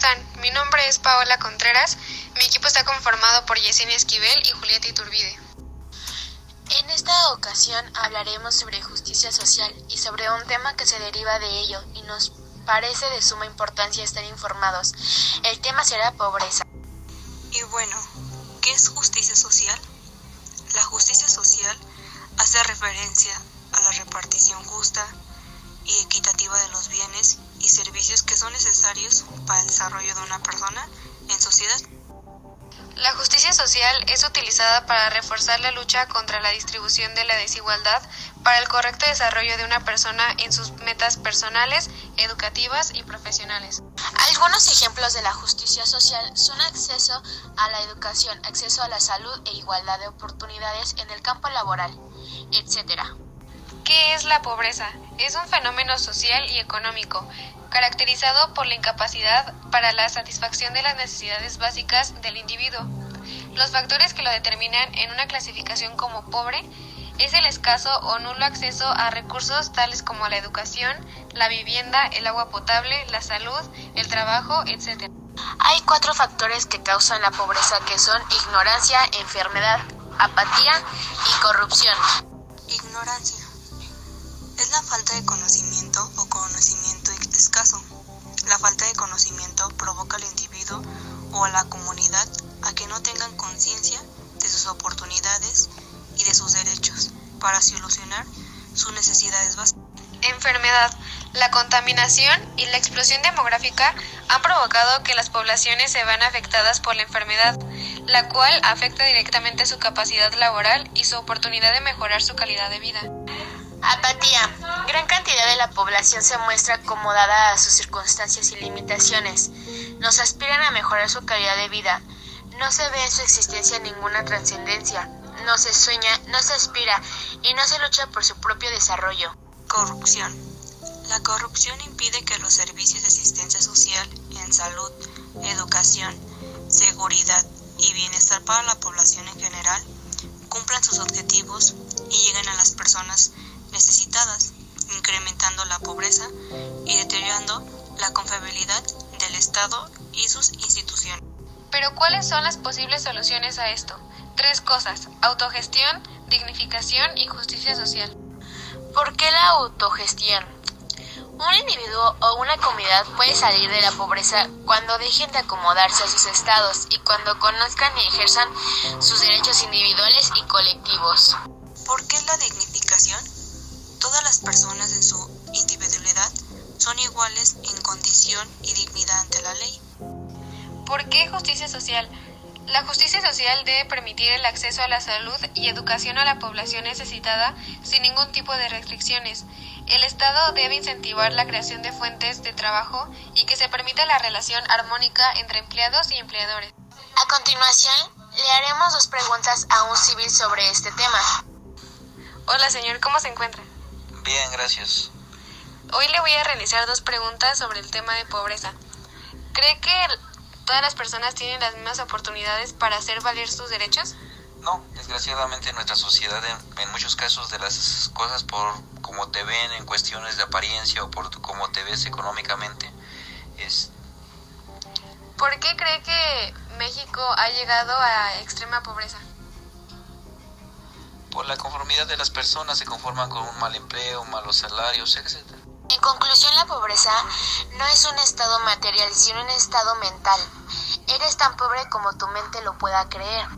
están? Mi nombre es Paola Contreras. Mi equipo está conformado por Yesenia Esquivel y Julieta Iturbide. En esta ocasión hablaremos sobre justicia social y sobre un tema que se deriva de ello y nos parece de suma importancia estar informados. El tema será pobreza. Y bueno, ¿qué es justicia social? La justicia social hace referencia a la repartición justa y equitativa de los bienes y servicios que son necesarios para el desarrollo de una persona en sociedad. La justicia social es utilizada para reforzar la lucha contra la distribución de la desigualdad para el correcto desarrollo de una persona en sus metas personales, educativas y profesionales. Algunos ejemplos de la justicia social son acceso a la educación, acceso a la salud e igualdad de oportunidades en el campo laboral, etc. ¿Qué es la pobreza? Es un fenómeno social y económico, caracterizado por la incapacidad para la satisfacción de las necesidades básicas del individuo. Los factores que lo determinan en una clasificación como pobre es el escaso o nulo acceso a recursos tales como la educación, la vivienda, el agua potable, la salud, el trabajo, etc. Hay cuatro factores que causan la pobreza que son ignorancia, enfermedad, apatía y corrupción. Ignorancia es la falta de conocimiento o conocimiento escaso. La falta de conocimiento provoca al individuo o a la comunidad a que no tengan conciencia de sus oportunidades y de sus derechos para solucionar sus necesidades básicas. Enfermedad. La contaminación y la explosión demográfica han provocado que las poblaciones se vean afectadas por la enfermedad, la cual afecta directamente su capacidad laboral y su oportunidad de mejorar su calidad de vida. Apatía. Gran cantidad de la población se muestra acomodada a sus circunstancias y limitaciones. Nos aspiran a mejorar su calidad de vida. No se ve en su existencia ninguna trascendencia. No se sueña, no se aspira y no se lucha por su propio desarrollo. Corrupción. La corrupción impide que los servicios de asistencia social en salud, educación, seguridad y bienestar para la población en general cumplan sus objetivos y lleguen a las personas necesitadas, incrementando la pobreza y deteriorando la confiabilidad del Estado y sus instituciones. Pero ¿cuáles son las posibles soluciones a esto? Tres cosas, autogestión, dignificación y justicia social. ¿Por qué la autogestión? Un individuo o una comunidad puede salir de la pobreza cuando dejen de acomodarse a sus estados y cuando conozcan y ejerzan sus derechos individuales y colectivos. ¿Por qué la dignificación? Todas las personas en su individualidad son iguales en condición y dignidad ante la ley. ¿Por qué justicia social? La justicia social debe permitir el acceso a la salud y educación a la población necesitada sin ningún tipo de restricciones. El Estado debe incentivar la creación de fuentes de trabajo y que se permita la relación armónica entre empleados y empleadores. A continuación, le haremos dos preguntas a un civil sobre este tema. Hola señor, ¿cómo se encuentra? Bien, gracias. Hoy le voy a realizar dos preguntas sobre el tema de pobreza. ¿Cree que todas las personas tienen las mismas oportunidades para hacer valer sus derechos? No, desgraciadamente en nuestra sociedad, en, en muchos casos de las cosas por cómo te ven en cuestiones de apariencia o por cómo te ves económicamente, es... ¿Por qué cree que México ha llegado a extrema pobreza? Por la conformidad de las personas se conforman con un mal empleo, malos salarios, etc. En conclusión, la pobreza no es un estado material, sino un estado mental. Eres tan pobre como tu mente lo pueda creer.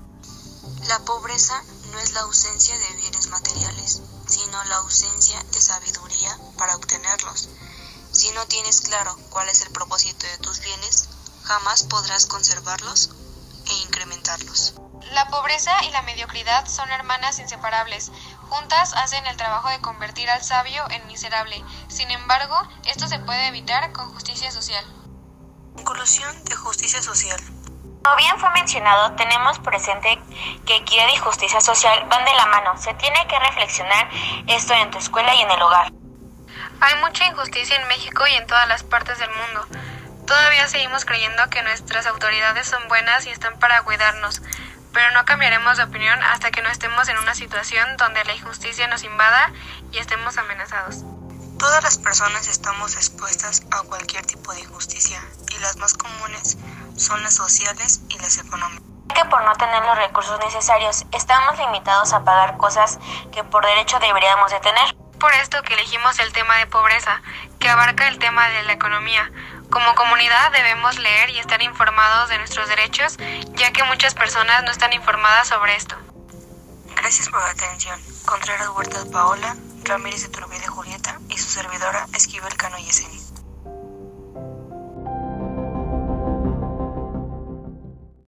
La pobreza no es la ausencia de bienes materiales, sino la ausencia de sabiduría para obtenerlos. Si no tienes claro cuál es el propósito de tus bienes, jamás podrás conservarlos e incrementarlos. La pobreza y la mediocridad son hermanas inseparables. Juntas hacen el trabajo de convertir al sabio en miserable. Sin embargo, esto se puede evitar con justicia social. Conclusión de justicia social. Como bien fue mencionado, tenemos presente que equidad y justicia social van de la mano. Se tiene que reflexionar esto en tu escuela y en el hogar. Hay mucha injusticia en México y en todas las partes del mundo. Todavía seguimos creyendo que nuestras autoridades son buenas y están para cuidarnos, pero no cambiaremos de opinión hasta que no estemos en una situación donde la injusticia nos invada y estemos amenazados. Todas las personas estamos expuestas a cualquier tipo de injusticia y las más comunes son las sociales y las económicas. Que por no tener los recursos necesarios estamos limitados a pagar cosas que por derecho deberíamos de tener. Por esto que elegimos el tema de pobreza, abarca el tema de la economía. Como comunidad debemos leer y estar informados de nuestros derechos, ya que muchas personas no están informadas sobre esto. Gracias por la atención. Contreras Huertas Paola, Ramírez de Turbide Julieta y su servidora Esquivel Cano Yeseni.